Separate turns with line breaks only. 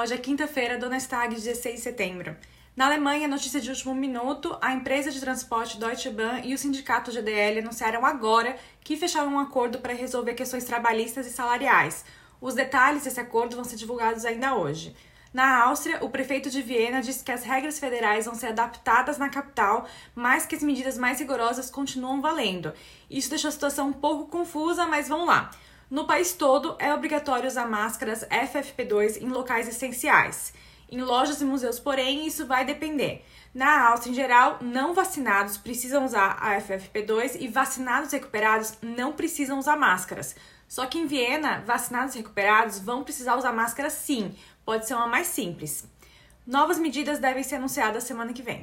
hoje é quinta-feira, Donnerstag, 16 de setembro. Na Alemanha, notícia de último minuto, a empresa de transporte Deutsche Bahn e o sindicato GDL anunciaram agora que fecharam um acordo para resolver questões trabalhistas e salariais. Os detalhes desse acordo vão ser divulgados ainda hoje. Na Áustria, o prefeito de Viena disse que as regras federais vão ser adaptadas na capital, mas que as medidas mais rigorosas continuam valendo. Isso deixou a situação um pouco confusa, mas vamos lá. No país todo, é obrigatório usar máscaras FFP2 em locais essenciais. Em lojas e museus, porém, isso vai depender. Na Áustria, em geral, não vacinados precisam usar a FFP2 e vacinados recuperados não precisam usar máscaras. Só que em Viena, vacinados recuperados vão precisar usar máscara sim, pode ser uma mais simples. Novas medidas devem ser anunciadas semana que vem.